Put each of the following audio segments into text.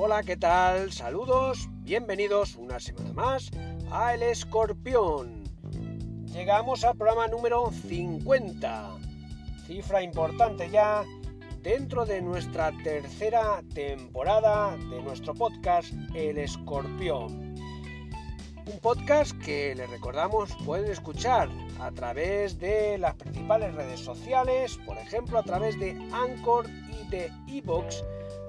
Hola, ¿qué tal? Saludos, bienvenidos una semana más a El Escorpión. Llegamos al programa número 50, cifra importante ya dentro de nuestra tercera temporada de nuestro podcast El Escorpión. Un podcast que les recordamos pueden escuchar a través de las principales redes sociales, por ejemplo a través de Anchor y de Evox,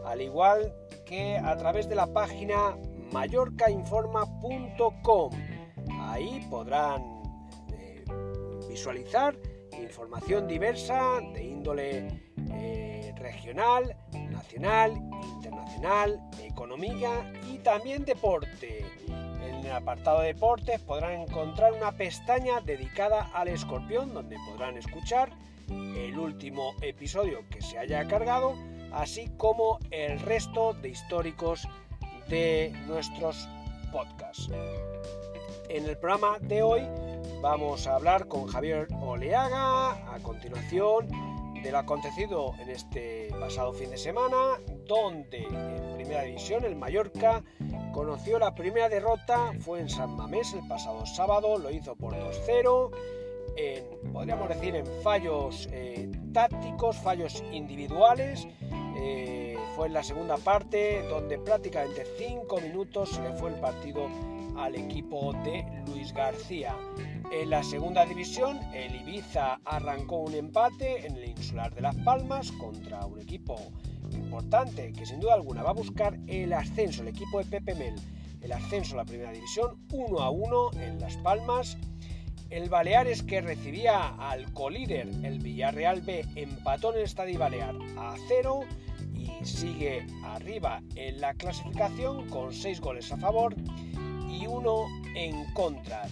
al igual que a través de la página mallorcainforma.com. Ahí podrán eh, visualizar información diversa de índole eh, regional, nacional, internacional, economía y también deporte. En el apartado de deportes podrán encontrar una pestaña dedicada al escorpión donde podrán escuchar el último episodio que se haya cargado, así como el resto de históricos de nuestros podcasts. En el programa de hoy vamos a hablar con Javier Oleaga a continuación de lo acontecido en este pasado fin de semana, donde en primera división el Mallorca conoció la primera derrota, fue en San Mamés el pasado sábado, lo hizo por 2-0, podríamos decir en fallos eh, tácticos, fallos individuales, eh, fue en la segunda parte donde prácticamente 5 minutos se le fue el partido al equipo de Luis García. En la segunda división, el Ibiza arrancó un empate en el insular de Las Palmas contra un equipo importante que sin duda alguna va a buscar el ascenso, el equipo de Pepe Mel, el ascenso a la primera división 1 a 1 en Las Palmas. El Baleares que recibía al colíder, el Villarreal B, empató en el Estadio Balear a 0 y sigue arriba en la clasificación con 6 goles a favor y 1 en contra.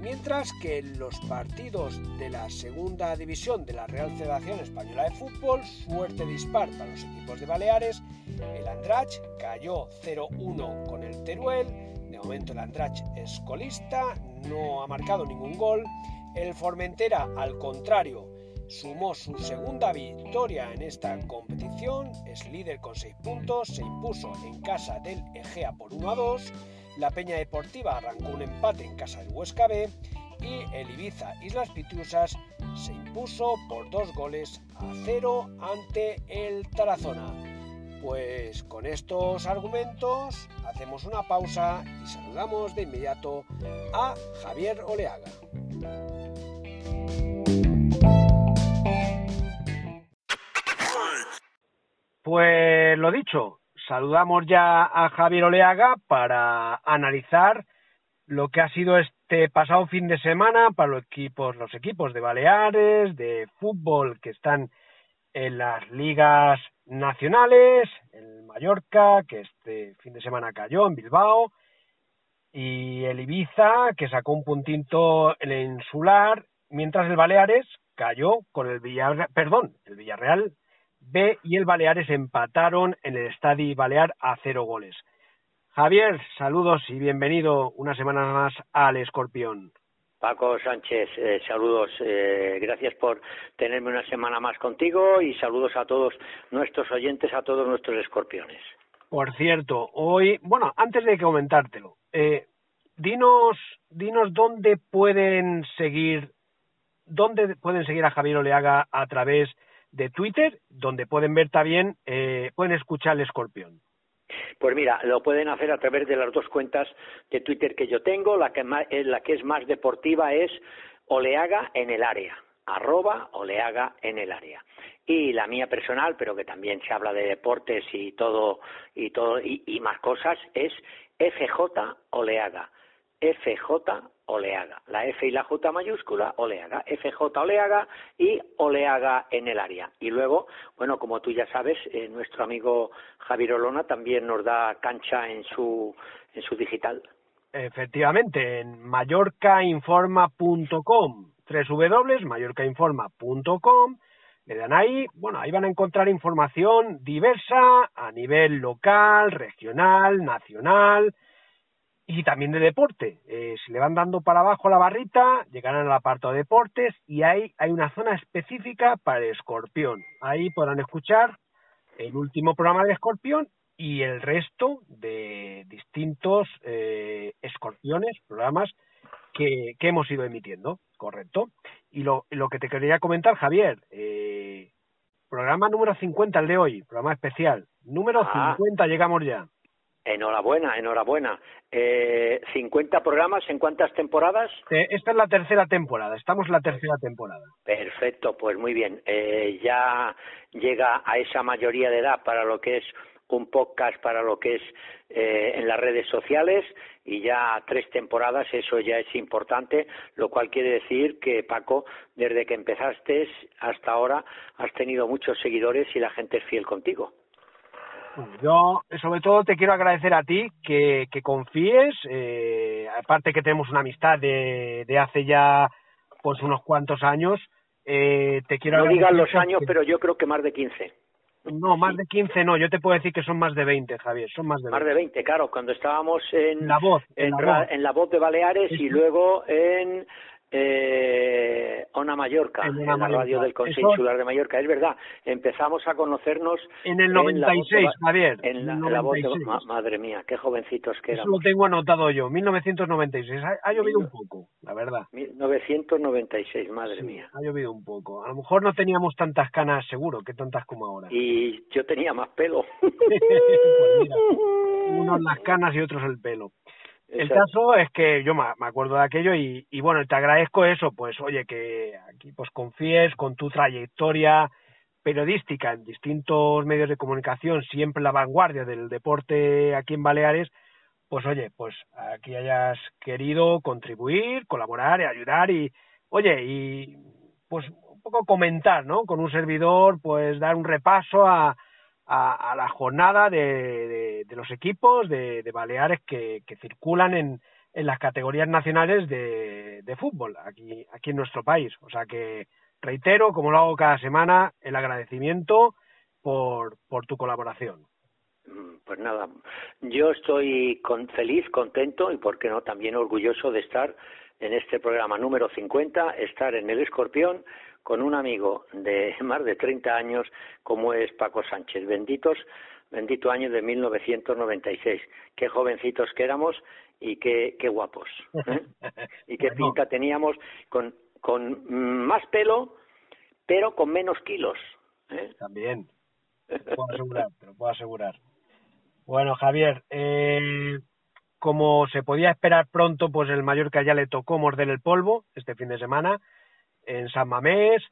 Mientras que en los partidos de la segunda división de la Real Federación Española de Fútbol, suerte dispar para los equipos de Baleares, el Andrach cayó 0-1 con el Teruel, de momento el Andrach es colista, no ha marcado ningún gol, el Formentera al contrario sumó su segunda victoria en esta competición, es líder con 6 puntos, se impuso en casa del Egea por 1 2, la Peña Deportiva arrancó un empate en casa del Huesca B y el Ibiza Islas Pitrusas se impuso por dos goles a cero ante el Tarazona. Pues con estos argumentos hacemos una pausa y saludamos de inmediato a Javier Oleaga. Pues lo dicho, saludamos ya a Javier Oleaga para analizar lo que ha sido este pasado fin de semana para los equipos, los equipos de Baleares, de fútbol que están en las ligas nacionales, el Mallorca, que este fin de semana cayó en Bilbao, y el Ibiza, que sacó un puntito en el insular, mientras el Baleares cayó con el Villarreal, perdón, el Villarreal B y el Baleares empataron en el Estadio Balear a cero goles. Javier, saludos y bienvenido una semana más al Escorpión. Paco Sánchez, eh, saludos. Eh, gracias por tenerme una semana más contigo y saludos a todos nuestros oyentes, a todos nuestros escorpiones. Por cierto, hoy, bueno, antes de comentártelo, eh, dinos, dinos dónde pueden seguir, dónde pueden seguir a Javier Oleaga a través de Twitter, donde pueden ver también, eh, pueden escuchar el escorpión. Pues mira, lo pueden hacer a través de las dos cuentas de Twitter que yo tengo. La que, eh, la que es más deportiva es Oleaga en el área, arroba Oleaga en el área. Y la mía personal, pero que también se habla de deportes y todo y todo y más cosas, es FJ Oleaga. FJ Oleaga. La F y la J mayúscula, Oleaga. FJ Oleaga y Oleaga en el área. Y luego, bueno, como tú ya sabes, eh, nuestro amigo Javier Olona también nos da cancha en su, en su digital. Efectivamente, en mallorcainforma.com, www.mallorcainforma.com, le dan ahí, bueno, ahí van a encontrar información diversa a nivel local, regional, nacional, y también de deporte. Eh, si le van dando para abajo la barrita, llegarán al apartado de deportes y ahí hay una zona específica para el escorpión. Ahí podrán escuchar el último programa de escorpión y el resto de distintos eh, escorpiones, programas que, que, hemos ido emitiendo, ¿correcto? Y lo, lo que te quería comentar, Javier, eh, programa número 50, el de hoy, programa especial. Número ah. 50, llegamos ya. Enhorabuena, enhorabuena. Eh, ¿50 programas en cuántas temporadas? Eh, esta es la tercera temporada, estamos en la tercera temporada. Perfecto, pues muy bien. Eh, ya llega a esa mayoría de edad para lo que es un podcast, para lo que es eh, en las redes sociales y ya tres temporadas, eso ya es importante, lo cual quiere decir que Paco, desde que empezaste hasta ahora, has tenido muchos seguidores y la gente es fiel contigo. Yo, sobre todo, te quiero agradecer a ti que, que confíes, eh, aparte que tenemos una amistad de, de hace ya pues unos cuantos años. Eh, te quiero no digas los años, pero yo creo que más de 15. No, más de 15 no, yo te puedo decir que son más de 20, Javier, son más de 20. Más de 20, claro, cuando estábamos en La Voz, en, en la voz de Baleares y luego en eh, Ona Mallorca, en, la radio del Consejo Insular de Mallorca. Es verdad, empezamos a conocernos en el 96, Javier. En la, voz de, madre mía, qué jovencitos que éramos. Eso lo tengo anotado yo, 1996. Ha, ha llovido un poco, la verdad. 1996, madre mía. Ha llovido un poco. A lo mejor no teníamos tantas canas, seguro, que tantas como ahora. Y yo tenía más pelo. pues mira, unos las canas y otros el pelo. El caso es que yo me acuerdo de aquello y, y, bueno, te agradezco eso, pues oye, que aquí pues confíes con tu trayectoria periodística en distintos medios de comunicación, siempre la vanguardia del deporte aquí en Baleares, pues oye, pues aquí hayas querido contribuir, colaborar y ayudar y, oye, y pues un poco comentar, ¿no? Con un servidor, pues dar un repaso a, a, la jornada de, los equipos de, Baleares que, circulan en, en, las categorías nacionales de, de fútbol aquí, aquí en nuestro país. O sea que reitero, como lo hago cada semana, el agradecimiento por, por tu colaboración. Mm, pues nada, yo estoy con, feliz, contento y, por qué no, también orgulloso de estar en este programa número 50, estar en El Escorpión con un amigo de más de 30 años como es Paco Sánchez. Benditos, bendito año de 1996. Qué jovencitos que éramos y qué, qué guapos. ¿eh? y qué pinta teníamos con, con más pelo, pero con menos kilos. ¿eh? También. Te lo puedo asegurar, te lo puedo asegurar. Bueno, Javier, eh, como se podía esperar pronto, pues el Mallorca ya le tocó morder el polvo este fin de semana en San Mamés,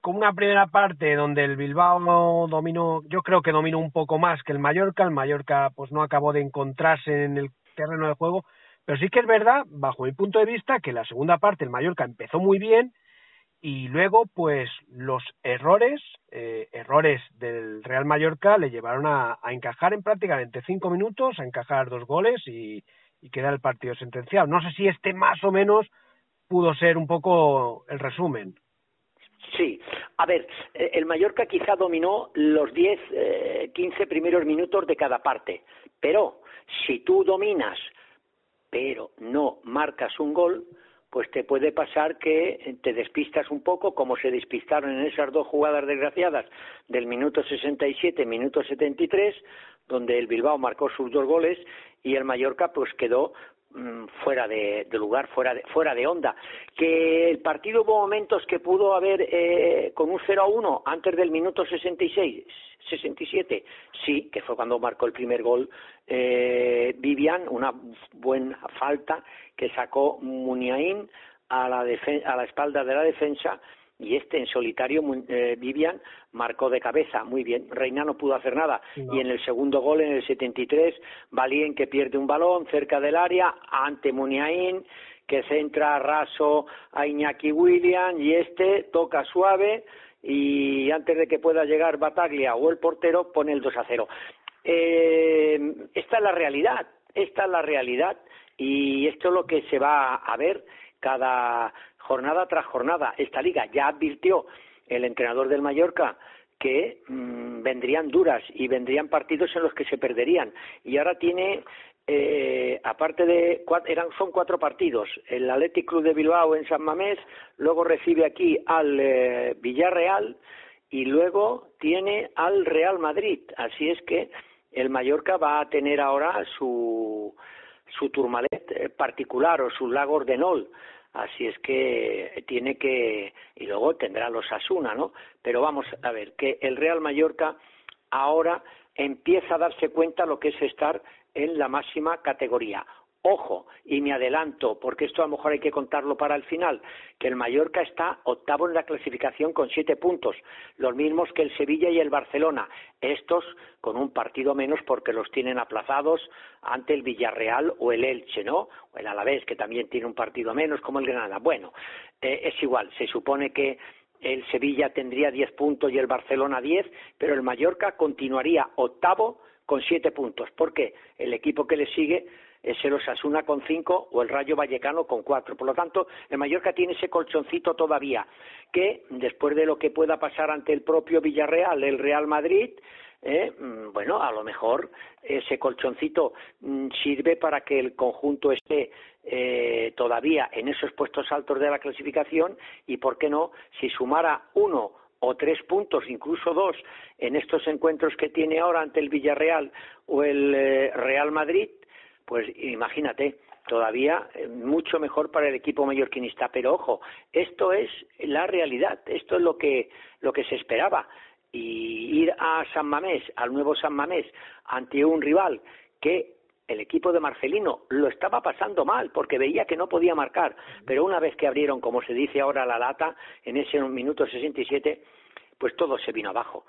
con una primera parte donde el Bilbao dominó, yo creo que dominó un poco más que el Mallorca, el Mallorca pues no acabó de encontrarse en el terreno de juego, pero sí que es verdad, bajo mi punto de vista, que la segunda parte el Mallorca empezó muy bien y luego pues los errores, eh, errores del Real Mallorca le llevaron a, encajar en prácticamente cinco minutos, a encajar dos goles y, y queda el partido sentenciado. No sé si este más o menos pudo ser un poco el resumen. Sí, a ver, eh, el Mallorca quizá dominó los 10, eh, 15 primeros minutos de cada parte, pero si tú dominas, pero no marcas un gol, pues te puede pasar que te despistas un poco, como se despistaron en esas dos jugadas desgraciadas del minuto 67, minuto 73, donde el Bilbao marcó sus dos goles y el Mallorca pues quedó Mm, fuera de, lugar, fuera de, fuera de onda. Que el partido hubo momentos que pudo haber eh, con un 0 a 1 antes del minuto 66, 67, sí, que fue cuando marcó el primer gol eh, Vivian, una buena falta que sacó Muniain a la, a la espalda de la defensa y este en solitario eh, Vivian marcó de cabeza. Muy bien. Reina no pudo hacer nada. Y en el segundo gol en el 73 Balien que pierde un balón cerca del área ante Muniain que centra raso a Iñaki William y este toca suave y antes de que pueda llegar Bataglia o el portero pone el 2 a 0 eh, esta es la realidad esta es la realidad y esto es lo que se va a ver cada jornada tras jornada. Esta liga ya advirtió el entrenador del Mallorca que mm, vendrían duras y vendrían partidos en los que se perderían. Y ahora tiene, eh, aparte de, eran, son cuatro partidos, el Athletic Club de Bilbao en San Mamés, luego recibe aquí al eh, Villarreal y luego tiene al Real Madrid. Así es que el Mallorca va a tener ahora su, su Tourmalet eh, particular o su lago Ordenol. Así es que tiene que, y luego tendrá los Asuna, ¿no? Pero vamos a ver, que el Real Mallorca ahora empieza a darse cuenta lo que es estar en la máxima categoría. Ojo, y me adelanto, porque esto a lo mejor hay que contarlo para el final, que el Mallorca está octavo en la clasificación con siete puntos, los mismos que el Sevilla y el Barcelona, estos con un partido menos porque los tienen aplazados ante el Villarreal o el Elche, ¿no? O el Alavés, que también tiene un partido menos, como el Granada. Bueno, eh, es igual, se supone que el Sevilla tendría diez puntos y el Barcelona diez, pero el Mallorca continuaría octavo con siete puntos, porque el equipo que le sigue es el Osasuna con cinco o el Rayo Vallecano con cuatro. Por lo tanto, el Mallorca tiene ese colchoncito todavía, que después de lo que pueda pasar ante el propio Villarreal, el Real Madrid, eh, mm, bueno, a lo mejor ese colchoncito mm, sirve para que el conjunto esté eh, todavía en esos puestos altos de la clasificación y, ¿por qué no?, si sumara uno o tres puntos, incluso dos, en estos encuentros que tiene ahora ante el Villarreal o el eh, Real Madrid, pues imagínate, todavía eh, mucho mejor para el equipo mallorquinista. Pero ojo, esto es la realidad, esto es lo que, lo que se esperaba. Y ir a San Mamés, al nuevo San Mamés, ante un rival que el equipo de Marcelino lo estaba pasando mal porque veía que no podía marcar, pero una vez que abrieron, como se dice ahora, la lata, en ese minuto 67, pues todo se vino abajo.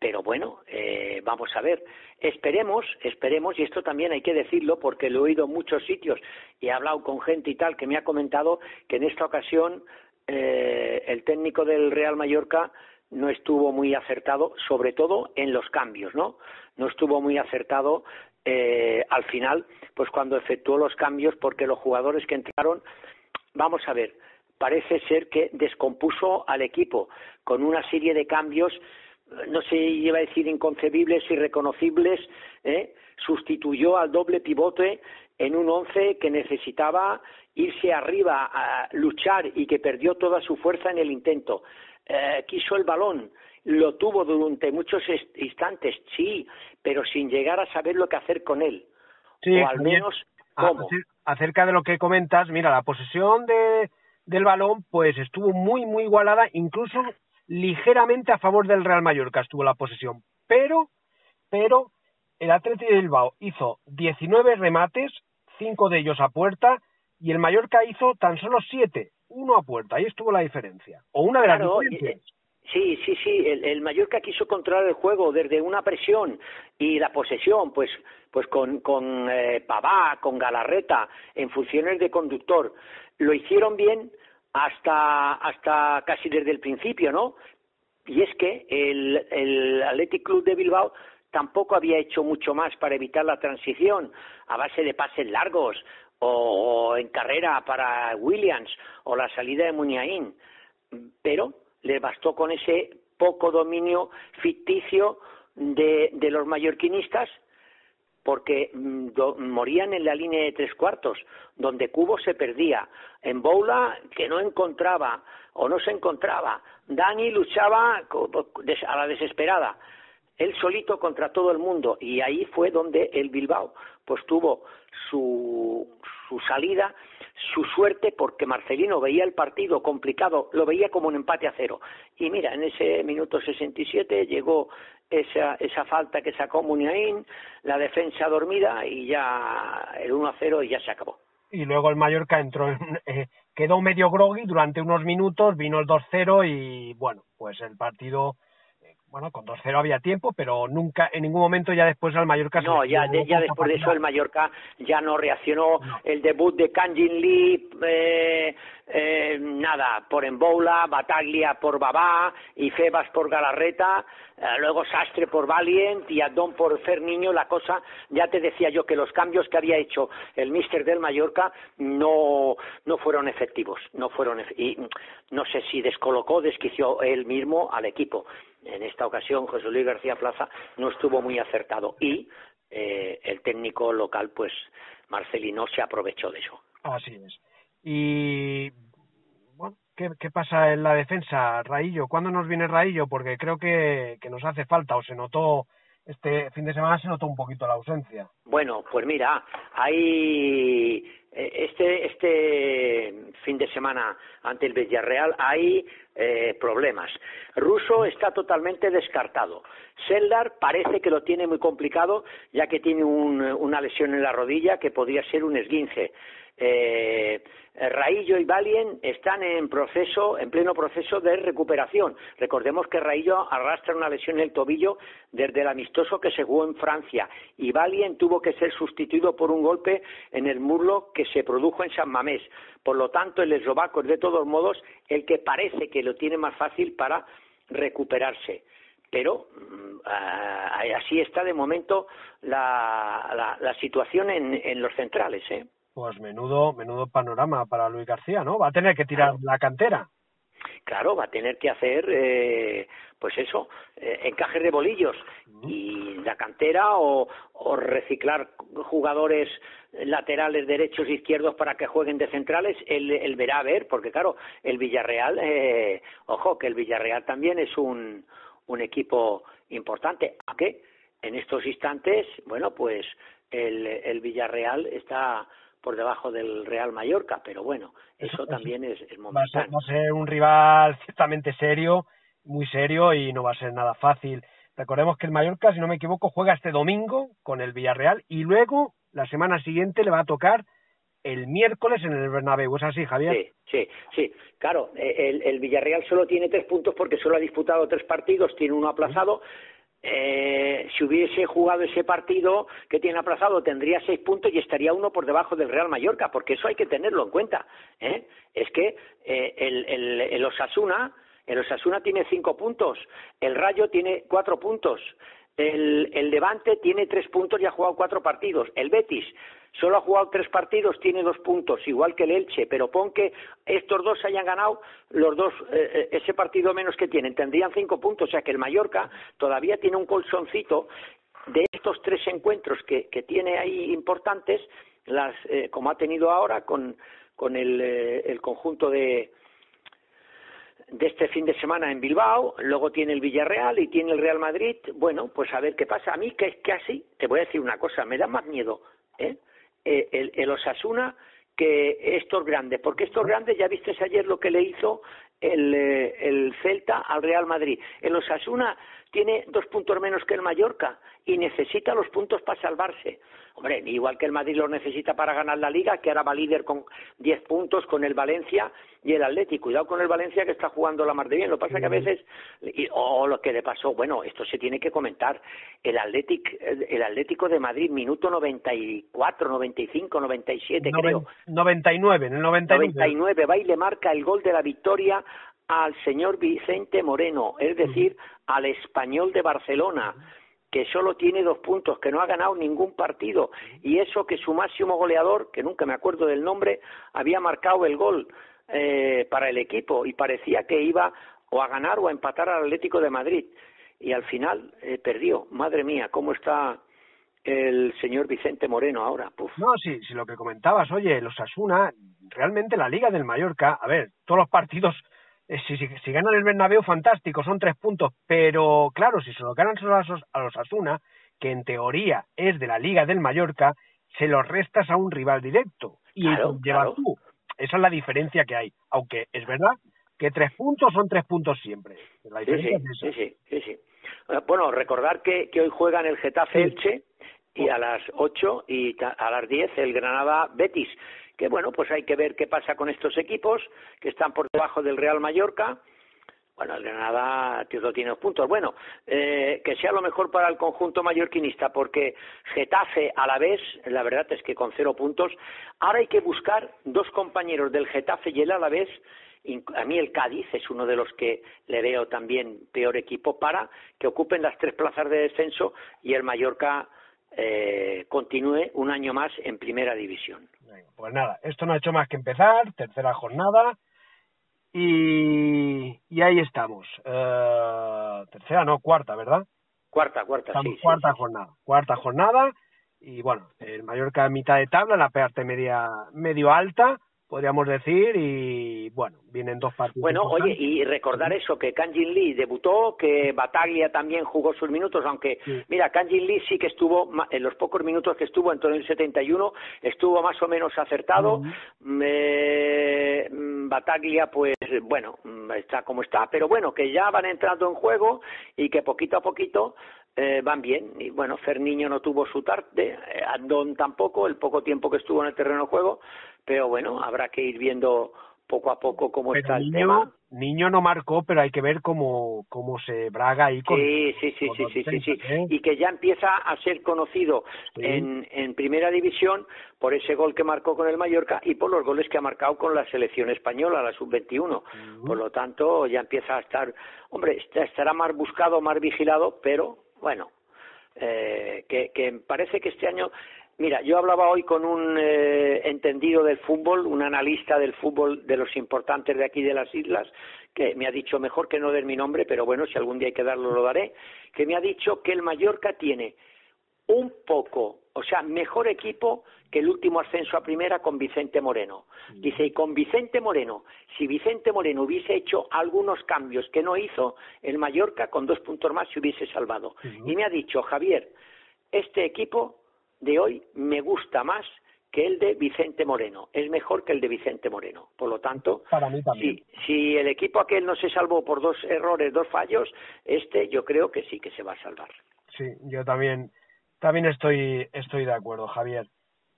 Pero bueno, eh, vamos a ver, esperemos, esperemos, y esto también hay que decirlo porque lo he oído en muchos sitios y he hablado con gente y tal que me ha comentado que en esta ocasión eh, el técnico del Real Mallorca no estuvo muy acertado, sobre todo en los cambios, ¿no? No estuvo muy acertado eh, al final, pues cuando efectuó los cambios, porque los jugadores que entraron, vamos a ver, parece ser que descompuso al equipo con una serie de cambios no sé, iba a decir inconcebibles, irreconocibles, ¿eh? sustituyó al doble pivote en un once que necesitaba irse arriba a luchar y que perdió toda su fuerza en el intento. Eh, quiso el balón, lo tuvo durante muchos instantes, sí, pero sin llegar a saber lo que hacer con él. Sí, o al menos cómo. Acerca de lo que comentas, mira, la posesión de, del balón pues estuvo muy, muy igualada, incluso ligeramente a favor del Real Mallorca estuvo la posesión, pero, pero el Atlético de Bilbao hizo 19 remates, 5 de ellos a puerta, y el Mallorca hizo tan solo 7, uno a puerta, ahí estuvo la diferencia, o una de las diferencias. Sí, sí, sí, el, Mallorca quiso controlar el juego desde una presión y la posesión, pues, pues con, con eh, Pavá, con Galarreta, en funciones de conductor. Lo hicieron bien, hasta, hasta casi desde el principio, ¿no? Y es que el, el Athletic Club de Bilbao tampoco había hecho mucho más para evitar la transición a base de pases largos o, en carrera para Williams o la salida de Muniain, pero le bastó con ese poco dominio ficticio de, de los mallorquinistas porque mm, morían en la línea de tres cuartos, donde Cubo se perdía, en Boula que no encontraba o no se encontraba, Dani luchaba a la desesperada, él solito contra todo el mundo y ahí fue donde el Bilbao pues tuvo su, su salida, su suerte porque Marcelino veía el partido complicado, lo veía como un empate a cero. Y mira, en ese minuto 67 llegó esa, esa falta que sacó Muniain, la defensa dormida y ya el 1 a 0 y ya se acabó. Y luego el Mallorca entró, eh, quedó medio groggy durante unos minutos, vino el 2-0 y bueno, pues el partido bueno, con 2-0 había tiempo, pero nunca, en ningún momento ya después al Mallorca... No, ya, ya después de eso el Mallorca ya no reaccionó. El debut de Kanjin Lee, eh, eh, nada, por Emboula, Bataglia por Babá, y Febas por Galarreta, eh, luego Sastre por Valiant y Adón por Ferniño, la cosa, ya te decía yo que los cambios que había hecho el míster del Mallorca no, no fueron efectivos, no fueron, y no sé si descolocó, desquició él mismo al equipo en esta ocasión José Luis García Plaza no estuvo muy acertado y eh, el técnico local, pues Marcelino, se aprovechó de eso. Así es. Y bueno, ¿qué, qué pasa en la defensa, Raillo? ¿Cuándo nos viene Raillo? Porque creo que, que nos hace falta o se notó este fin de semana se notó un poquito la ausencia. Bueno, pues mira, hay eh, este este fin de semana ante el Villarreal hay eh, problemas. Russo está totalmente descartado. Seldar parece que lo tiene muy complicado ya que tiene una lesión en la rodilla que podría ser un esguince. Eh, Raillo y Valien están en proceso, en pleno proceso de recuperación. Recordemos que Raillo arrastra una lesión en el tobillo desde el amistoso que se jugó en Francia y Valien tuvo que ser sustituido por un golpe en el muslo que se produjo en San Mamés. Por lo tanto, el eslovaco es de todos modos el que parece que lo tiene más fácil para recuperarse pero mm, así está de momento la, situación en, los centrales. ¿eh? Pues menudo, menudo panorama para Luis García, ¿no? Va a tener que tirar la cantera. Claro, va a tener que hacer, eh, pues eso, eh, encajes de bolillos y la cantera o, reciclar jugadores laterales derechos e izquierdos para que jueguen de centrales, él, verá a ver, porque claro, el Villarreal, eh, ojo, que el Villarreal también es un, un equipo importante, aunque en estos instantes, bueno, pues el, el Villarreal está por debajo del Real Mallorca, pero bueno, eso, también es, es momentáneo. Va a, ser, un rival ciertamente serio, muy serio y no va a ser nada fácil. Recordemos que el Mallorca, si no me equivoco, juega este domingo con el Villarreal y luego la semana siguiente le va a tocar el miércoles en el Bernabéu. ¿Es así, Javier? Sí, sí, sí. Claro, el, el Villarreal solo tiene tres puntos porque solo ha disputado tres partidos, tiene uno aplazado eh, si hubiese jugado ese partido que tiene aplazado tendría seis puntos y estaría uno por debajo del Real Mallorca, porque eso hay que tenerlo en cuenta. ¿eh? Es que eh, el, el, el Osasuna, el Osasuna tiene cinco puntos, el Rayo tiene cuatro puntos, el, el Levante tiene tres puntos y ha jugado cuatro partidos. El Betis solo ha jugado tres partidos, tiene dos puntos, igual que el Elche, pero pon que estos dos hayan ganado los dos, eh, eh, ese partido menos que tienen, tendrían cinco puntos, o sea que el Mallorca todavía tiene un colchoncito de estos tres encuentros que, que tiene ahí importantes, las, eh, como ha tenido ahora con, con el, el conjunto de, de este fin de semana en Bilbao, luego tiene el Villarreal y tiene el Real Madrid. Bueno, pues a ver qué pasa. A mí que es casi, te voy a decir una cosa, me da más miedo ¿eh? eh el, el, Osasuna que estos grandes, porque estos grandes ya viste ayer lo que le hizo el, eh, el Celta al Real Madrid. El Osasuna tiene dos puntos menos que el Mallorca y necesita los puntos para salvarse. Hombre, igual que el Madrid los necesita para ganar la Liga, que ahora va líder con 10 puntos con el Valencia y el Atlético. Cuidado con el Valencia que está jugando la mar de bien. Lo que pasa es que a veces, o lo que le pasó, bueno, esto se tiene que comentar. El, Atlético, el Atlético de Madrid, minuto 94, 95, 97, creo. 99, en el 99. 99, va y le marca el gol de la victoria al señor Vicente Moreno, es decir, al español de Barcelona que solo tiene dos puntos, que no ha ganado ningún partido, y eso que su máximo goleador, que nunca me acuerdo del nombre, había marcado el gol eh, para el equipo y parecía que iba o a ganar o a empatar al Atlético de Madrid. Y al final eh, perdió. Madre mía, ¿cómo está el señor Vicente Moreno ahora? No, sí, sí, lo que comentabas, oye, los Asuna, realmente la Liga del Mallorca, a ver, todos los partidos eh, si, si, ganan el Bernabéu, fantástico, son tres puntos, pero claro, si se lo ganan solo a los Asuna, que en teoría es de la Liga del Mallorca, se los restas a un rival directo. Y llevas tú. Esa es la diferencia que hay, aunque es verdad que tres puntos son tres puntos siempre. La sí, sí, sí, sí, sí, Bueno, recordar que, que hoy juegan el Getafe Elche y a las ocho y a las diez el Granada Betis que bueno, pues hay que ver qué pasa con estos equipos que están por debajo del Real Mallorca. Bueno, el Granada tiene dos puntos. Bueno, eh, que sea lo mejor para el conjunto mallorquinista, porque Getafe a la vez, la verdad es que con cero puntos, ahora hay que buscar dos compañeros del Getafe y el Alavés, a mí el Cádiz es uno de los que le veo también peor equipo para que ocupen las tres plazas de descenso y el Mallorca eh, continúe un año más en primera división. Pues nada, esto no ha hecho más que empezar, tercera jornada, y, y ahí estamos. Eh, tercera, no, cuarta, ¿verdad? Cuarta, cuarta, sí, Cuarta jornada, cuarta jornada, y bueno, el Mallorca a mitad de tabla, la parte media, medio alta, podríamos decir, y bueno, vienen dos partidos. Bueno, oye, y recordar eso, que Kanjin Lee debutó, que Bataglia también jugó sus minutos, aunque, mira, Kanjin Lee sí que estuvo, en los pocos minutos que estuvo en todo el 71, estuvo más o menos acertado. Mm, Bataglia, pues, bueno, mm, está como está, pero bueno, que ya van entrando en juego y que poquito a poquito eh, van bien. Y bueno, Ferniño no tuvo su tarde, eh, Andón tampoco, el poco tiempo que estuvo en el terreno de juego, pero bueno, habrá que ir viendo poco a poco cómo está el tema. Niño no marcó, pero hay que ver cómo, cómo se braga ahí con. Sí, sí, sí, sí, sí, sí, sí, ¿eh? Y que ya empieza a ser conocido en, en primera división por ese gol que marcó con el Mallorca y por los goles que ha marcado con la selección española, la sub-21. Por lo tanto, ya empieza a estar. Hombre, estará más buscado, más vigilado, pero bueno, eh, que, que parece que este año Mira, yo hablaba hoy con un eh, entendido del fútbol, un analista del fútbol de los importantes de aquí de las islas, que me ha dicho, mejor que no den mi nombre, pero bueno, si algún día hay que darlo, lo daré, que me ha dicho que el Mallorca tiene un poco, o sea, mejor equipo que el último ascenso a primera con Vicente Moreno. Dice, y con Vicente Moreno, si Vicente Moreno hubiese hecho algunos cambios que no hizo, el Mallorca con dos puntos más se hubiese salvado. Y me ha dicho, Javier, este equipo de hoy me gusta más que el de Vicente Moreno. Es mejor que el de Vicente Moreno. Por lo tanto, Si, si el equipo aquel no se salvó por dos errores, dos fallos, este yo creo que sí que se va a salvar. Sí, yo también, también estoy, estoy de acuerdo, Javier.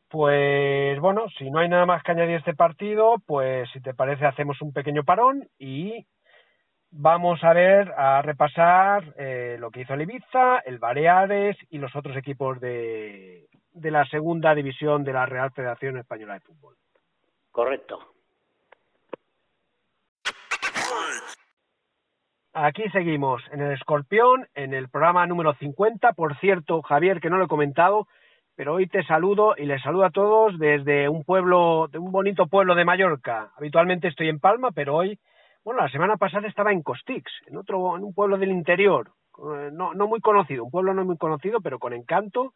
Pues bueno, si no hay nada más que añadir a este partido, pues si te parece hacemos un pequeño parón y vamos a ver, a repasar eh, lo que hizo el Ibiza, el Baleares y los otros equipos de, de la segunda división de la Real Federación Española de Fútbol. Correcto. Aquí seguimos en el Escorpión, en el programa número 50. Por cierto, Javier, que no lo he comentado, pero hoy te saludo y les saludo a todos desde un pueblo, de un bonito pueblo de Mallorca. Habitualmente estoy en Palma, pero hoy bueno, la semana pasada estaba en Costix, en otro, en un pueblo del interior, eh, no, no muy conocido, un pueblo no muy conocido, pero con encanto.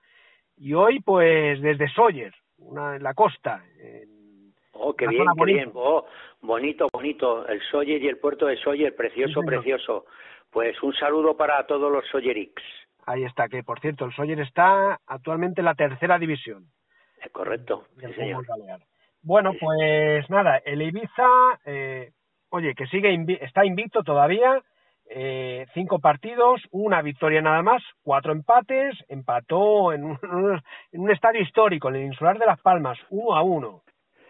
Y hoy, pues, desde Sawyer, una, en la costa. oh, qué bien, qué bien. Oh, bonito, bonito. El Sawyer y el puerto de Sawyer, precioso, precioso. Pues un saludo para todos los Sawyerics. Ahí está, que por cierto, el Sawyer está actualmente en la tercera división. Es correcto, Bueno, pues nada, el Ibiza, eh, oye, que sigue está invicto todavía, eh, cinco partidos, una victoria nada más, cuatro empates, empató en un, en un estadio histórico, en el Insular de Las Palmas, uno a uno.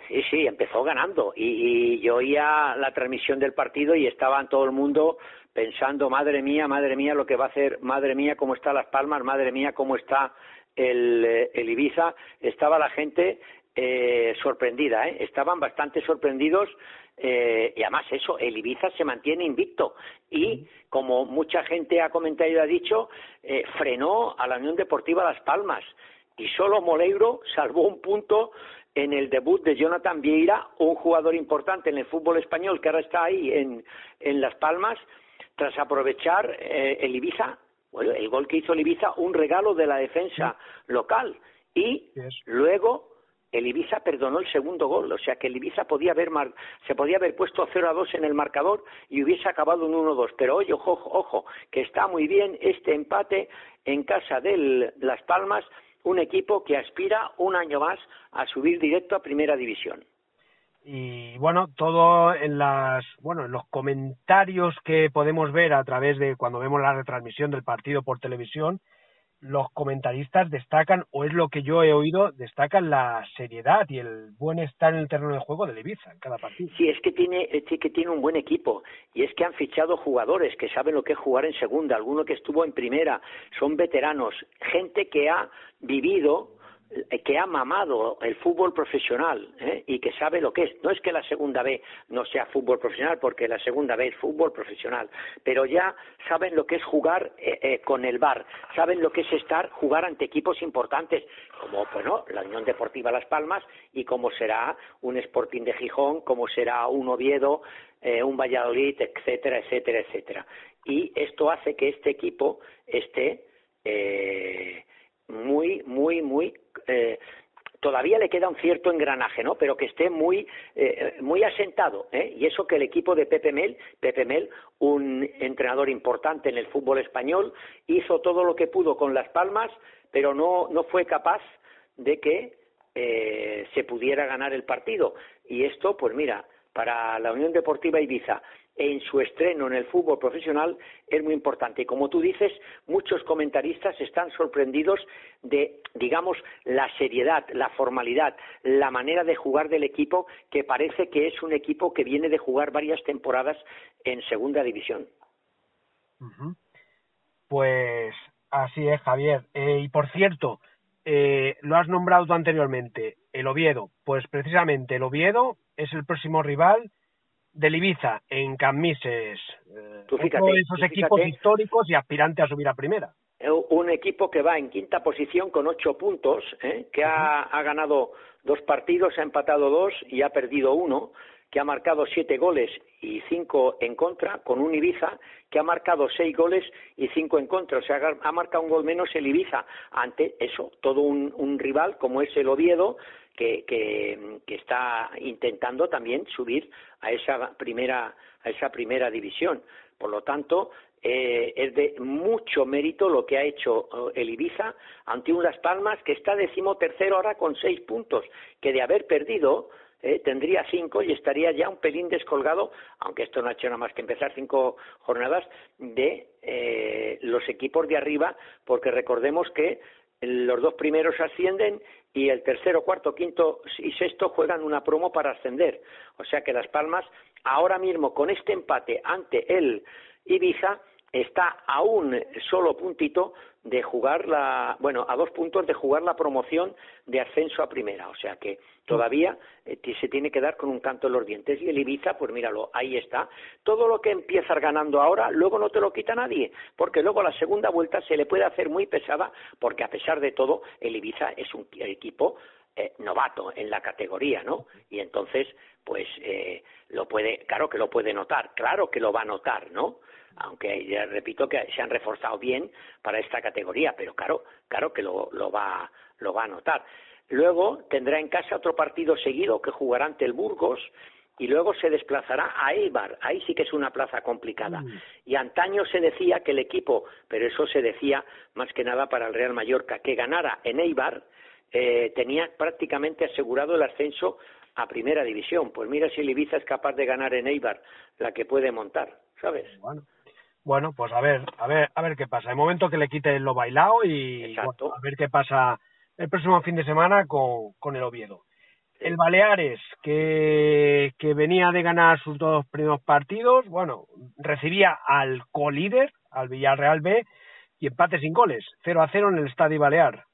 Sí, sí, empezó ganando y, yo oía la transmisión del partido y estaban todo el mundo pensando, madre mía, madre mía, lo que va a hacer, madre mía, cómo está Las Palmas, madre mía, cómo está el, eh, el Ibiza. Estaba la gente eh, sorprendida, ¿eh? estaban bastante sorprendidos eh, y además eso, el Ibiza se mantiene invicto. Y como mucha gente ha comentado y ha dicho, eh, frenó a la Unión Deportiva Las Palmas. Y solo Moleiro salvó un punto en el debut de Jonathan Vieira, un jugador importante en el fútbol español que ahora está ahí en, en Las Palmas, tras aprovechar eh, el Ibiza, bueno, el gol que hizo el Ibiza, un regalo de la defensa local. Y luego el Ibiza perdonó el segundo gol, o sea que el Ibiza podía haber se podía haber puesto 0 a 2 en el marcador y hubiese acabado un 1-2, pero oye, ojo, ojo, que está muy bien este empate en casa de Las Palmas, un equipo que aspira un año más a subir directo a Primera División. Y bueno, todo en las bueno, en los comentarios que podemos ver a través de cuando vemos la retransmisión del partido por televisión, los comentaristas destacan, o es lo que yo he oído, destacan la seriedad y el buen estar en el terreno de juego de Ibiza en cada partido. Sí, es que tiene, es que tiene un buen equipo y es que han fichado jugadores que saben lo que es jugar en segunda, alguno que estuvo en primera, son veteranos, gente que ha vivido eh, que ha mamado el fútbol profesional ¿eh? y que sabe lo que es. No es que la segunda B no sea fútbol profesional, porque la segunda B es fútbol profesional, pero ya saben lo que es jugar eh, con el bar, saben lo que es estar, jugar ante equipos importantes, como bueno, la Unión Deportiva Las Palmas y como será un Sporting de Gijón, como será un Oviedo, un Valladolid, etcétera, etcétera, etcétera. Y esto hace que este equipo esté muy, muy, muy eh, todavía le queda un cierto engranaje, ¿no? Pero que esté muy, eh, muy asentado, ¿eh? Y eso que el equipo de Pepe Mel, Pepe Mel, un entrenador importante en el fútbol español, hizo todo lo que pudo con Las Palmas, pero no, no fue capaz de que eh, se pudiera ganar el partido. Y esto, pues mira, para la Unión Deportiva Ibiza en su estreno en el fútbol profesional es muy importante. Y como tú dices, muchos comentaristas están sorprendidos de, digamos, la seriedad, la formalidad, la manera de jugar del equipo, que parece que es un equipo que viene de jugar varias temporadas en segunda división. Pues así es, Javier. Eh, y por cierto, eh, lo has nombrado tú anteriormente, el Oviedo. Pues precisamente el Oviedo es el próximo rival del Ibiza en Camises. Eh, tú fíjate, esos equipos históricos y aspirante a subir a primera. Un equipo que va en quinta posición con ocho puntos, ¿eh? que ha, ha, ganado dos partidos, ha empatado dos y ha perdido uno, que ha marcado siete goles y cinco en contra, con un Ibiza que ha marcado seis goles y cinco en contra. O sea, ha marcado un gol menos el Ibiza ante eso, todo un, rival como es el Oviedo, que, está intentando también subir a esa primera a esa primera división. Por lo tanto, eh, es de mucho mérito lo que ha hecho eh, el Ibiza ante un Las Palmas que está decimotercero ahora con seis puntos, que de haber perdido eh, tendría cinco y estaría ya un pelín descolgado, aunque esto no ha hecho nada más que empezar cinco jornadas, de eh, los equipos de arriba, porque recordemos que los dos primeros ascienden y el tercero, cuarto, quinto y sexto juegan una promo para ascender. O sea que Las Palmas, ahora mismo con este empate ante el Ibiza, está a un solo puntito de jugar la, bueno, a dos puntos de jugar la promoción de ascenso a primera, o sea que todavía eh, se tiene que dar con un canto en los dientes y el Ibiza, pues míralo, ahí está. Todo lo que empiezas ganando ahora, luego no te lo quita nadie, porque luego la segunda vuelta se le puede hacer muy pesada, porque a pesar de todo, el Ibiza es un equipo eh, novato en la categoría, ¿no? Y entonces, pues eh, lo puede, claro que lo puede notar, claro que lo va a notar, ¿no? Aunque ya repito que se han reforzado bien para esta categoría, pero claro, claro que lo, lo, va, lo va a notar. Luego tendrá en casa otro partido seguido que jugará ante el Burgos y luego se desplazará a Eibar. Ahí sí que es una plaza complicada. Mm. Y antaño se decía que el equipo, pero eso se decía más que nada para el Real Mallorca, que ganara en Eibar eh, tenía prácticamente asegurado el ascenso a primera división. Pues mira si el Ibiza es capaz de ganar en Eibar, la que puede montar, ¿sabes? Bueno, bueno, pues a ver, a ver, a ver qué pasa. El momento que le quite lo bailado y a ver qué pasa el próximo fin de semana con, con el Oviedo. El Baleares, que, que venía de ganar sus dos primeros partidos, bueno, recibía al colíder, al Villarreal B, y empate sin goles, 0 a 0 en el Estadio Balear.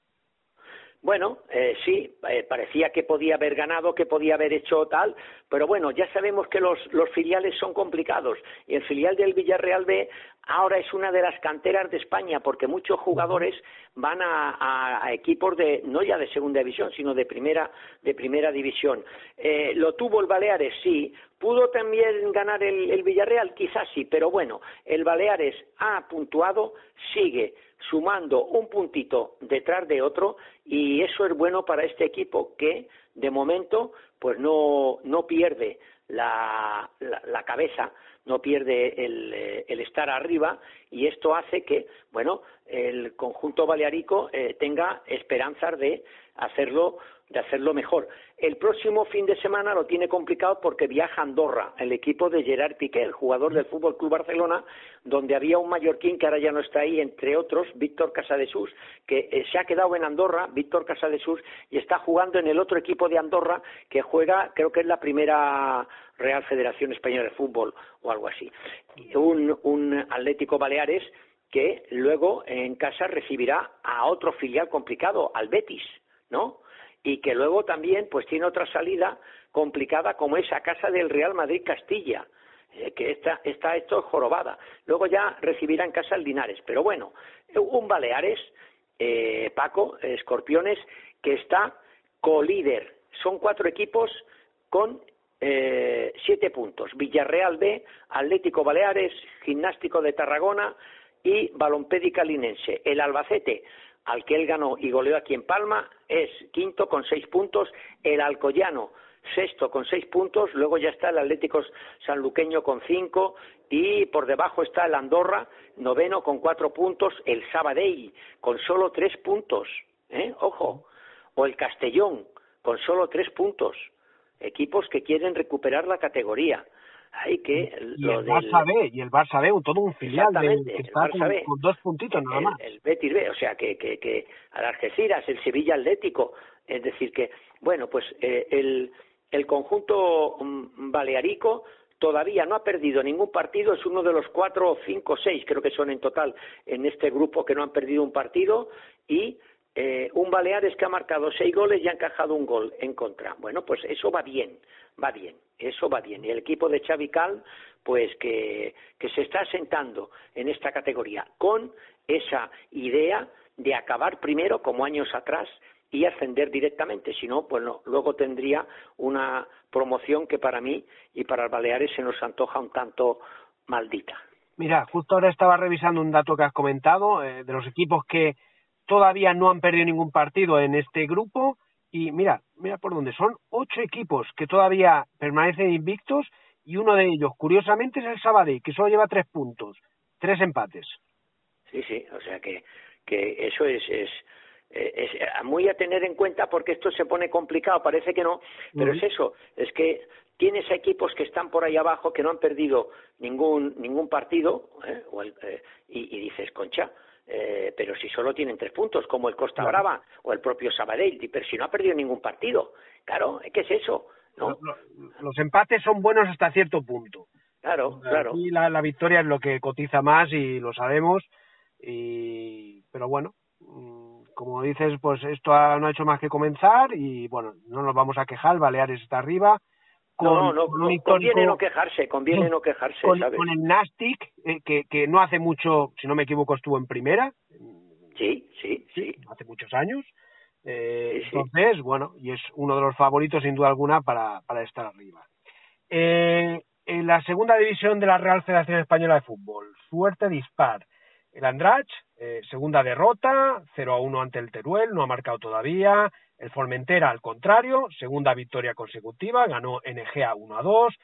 Bueno, eh, sí, eh, parecía que podía haber ganado, que podía haber hecho tal, pero bueno, ya sabemos que los, los filiales son complicados. Y el filial del Villarreal B ahora es una de las canteras de España porque muchos jugadores van a, equipos de no ya de segunda división sino de primera de primera división. Eh, lo tuvo el Baleares, sí. ¿Pudo también ganar el, el Villarreal? Quizás sí, pero bueno, el Baleares ha puntuado, sigue sumando un puntito detrás de otro y eso es bueno para este equipo que de momento pues no, no pierde la, la, cabeza, no pierde el, eh, estar arriba y esto hace que, bueno, el conjunto balearico eh, tenga esperanzas de hacerlo de hacerlo mejor. El próximo fin de semana lo tiene complicado porque viaja a Andorra, el equipo de Gerard Piqué, el jugador del Fútbol Club Barcelona, donde había un mallorquín que ahora ya no está ahí, entre otros, Víctor Casadesús, que eh, se ha quedado en Andorra, Víctor Casadesús, y está jugando en el otro equipo de Andorra que juega, creo que es la primera Real Federación Española de Fútbol o algo así. Un, un Atlético Baleares que luego en casa recibirá a otro filial complicado, al Betis, ¿no? y que luego también pues tiene otra salida complicada como esa casa del Real Madrid Castilla eh, que está, está esto jorobada. Luego ya recibirá en casa el Linares. Pero bueno, un Baleares, eh, Paco, Escorpiones, que está colíder. Son cuatro equipos con eh, siete puntos. Villarreal B, Atlético Baleares, Gimnástico de Tarragona y Balompédica Linense. El Albacete al que él ganó y goleó aquí en Palma, es quinto con seis puntos, el Alcoyano sexto con seis puntos, luego ya está el Atlético Sanluqueño con cinco. Y por debajo está el Andorra, noveno con cuatro puntos, el Sabadell con solo tres puntos, ¿eh? ojo, o el Castellón con solo tres puntos, equipos que quieren recuperar la categoría. Hay que y, el Barça B, y el Barça B, todo un filial de, que está con, dos puntitos nada más. El Betis B, o sea que, que, que al Algeciras, el Sevilla Atlético, es decir que, bueno, pues eh, el, el conjunto mm, balearico todavía no ha perdido ningún partido, es uno de los cuatro, cinco, seis, creo que son en total en este grupo que no han perdido un partido, y eh, un Baleares que ha marcado seis goles y ha encajado un gol en contra. Bueno, pues eso va bien, va bien, eso va bien. Y el equipo de Xavi Cal, pues que, se está asentando en esta categoría con esa idea de acabar primero, como años atrás, y ascender directamente, si no, pues luego tendría una promoción que para mí y para el Baleares se nos antoja un tanto maldita. Mira, justo ahora estaba revisando un dato que has comentado eh, de los equipos que todavía no han perdido ningún partido en este grupo y mira, mira por dónde son ocho equipos que todavía permanecen invictos y uno de ellos, curiosamente, es el Sabadell, que solo lleva tres puntos, tres empates. Sí, sí, o sea que, que eso es, es eh, es eh, muy a tener en cuenta porque esto se pone complicado, parece que no, pero es eso, es que tienes equipos que están por ahí abajo que no han perdido ningún ningún partido ¿eh? y, dices, concha, pero si solo tienen tres puntos, como el Costa Brava o el propio Sabadell, pero si no ha perdido ningún partido, claro, ¿qué es eso? ¿no? Los, empates son buenos hasta cierto punto. Claro, claro. Y la, la victoria es lo que cotiza más y lo sabemos, y pero bueno, mm, como dices, pues esto no ha hecho más que comenzar y bueno, no nos vamos a quejar, Baleares está arriba. No, no, conviene no quejarse, conviene no quejarse, con, el Nastic, eh, que, que no hace mucho, si no me equivoco, estuvo en primera. Sí, sí, sí. Hace muchos años. Eh, entonces, bueno, y es uno de los favoritos sin duda alguna para, para estar arriba. Eh, en la segunda división de la Real Federación Española de Fútbol, suerte dispar. El Andrach, eh, segunda derrota, 0 a 1 ante el Teruel, no ha marcado todavía. El Formentera, al contrario, segunda victoria consecutiva, ganó NGA 1 a 2.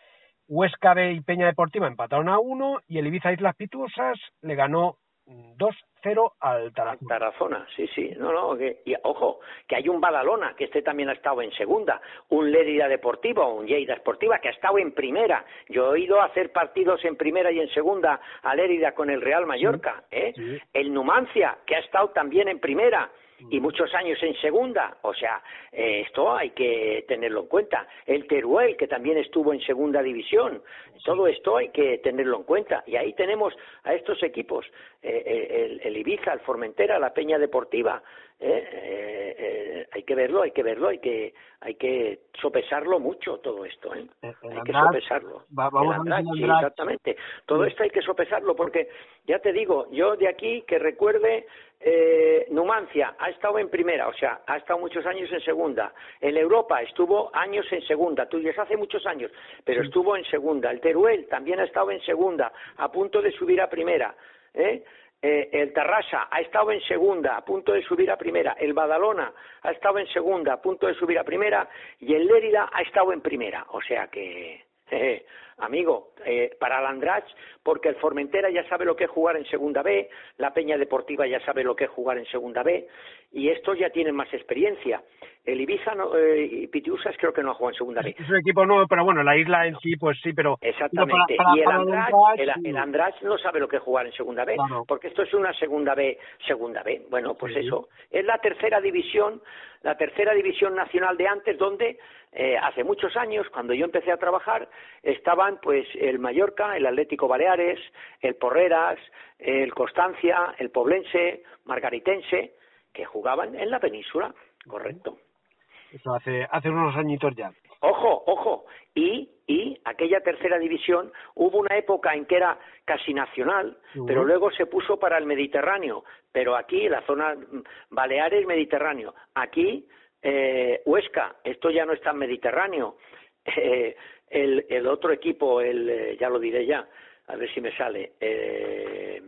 Huesca B y Peña Deportiva empataron a 1 y el Ibiza Islas Pituosas le ganó 2-0 al Tarazona. Tarazona, sí, sí. No, no, que, y ojo, que hay un Badalona, que este también ha estado en segunda, un Lérida Deportivo, un Lleida Esportiva, que ha estado en primera. Yo he ido a hacer partidos en primera y en segunda a Lérida con el Real Mallorca. ¿eh? El Numancia, que ha estado también en primera y muchos años en segunda, o sea, eh, esto hay que tenerlo en cuenta. El Teruel, que también estuvo en segunda división, todo esto hay que tenerlo en cuenta. Y ahí tenemos a estos equipos, eh, eh, el, Ibiza, el Formentera, la Peña Deportiva, hay que verlo, hay que verlo, hay que, hay que sopesarlo mucho todo esto, hay que sopesarlo. exactamente. Todo esto hay que sopesarlo porque, ya te digo, yo de aquí que recuerde eh, Numancia ha estado en primera, o sea, ha estado muchos años en segunda. En Europa estuvo años en segunda, tú dices hace muchos años, pero estuvo en segunda. El Teruel también ha estado en segunda, a punto de subir a primera. ¿eh? Eh, el Tarrasa ha estado en segunda, a punto de subir a primera. El Badalona ha estado en segunda, a punto de subir a primera. Y el Lérida ha estado en primera. O sea que eh, amigo, eh, para Landrach, porque el Formentera ya sabe lo que es jugar en Segunda B, la Peña Deportiva ya sabe lo que es jugar en Segunda B, y estos ya tienen más experiencia. El Ibiza eh, y Pitiusas creo que no ha jugado en Segunda B. Es un equipo nuevo, pero bueno, la isla en sí, pues sí, pero... Exactamente, y el Andrach, el, no sabe lo que es jugar en Segunda B, porque esto es una Segunda B, Segunda B. Bueno, pues eso, es la tercera división, la tercera división nacional de antes, donde eh, hace muchos años, cuando yo empecé a trabajar, pues el Mallorca, el Atlético Baleares, el Porreras, el Constancia, el Poblense, Margaritense, que jugaban en la península, correcto. Eso hace, hace unos añitos ya. Ojo, ojo. Y, y aquella tercera división hubo una época en que era casi nacional, pero luego se puso para el Mediterráneo. Pero aquí, la zona Baleares, Mediterráneo. Aquí eh, Huesca, esto ya no está en Mediterráneo. Eh, el, el, otro equipo, el, eh, ya lo diré ya, a ver si me sale. Eh,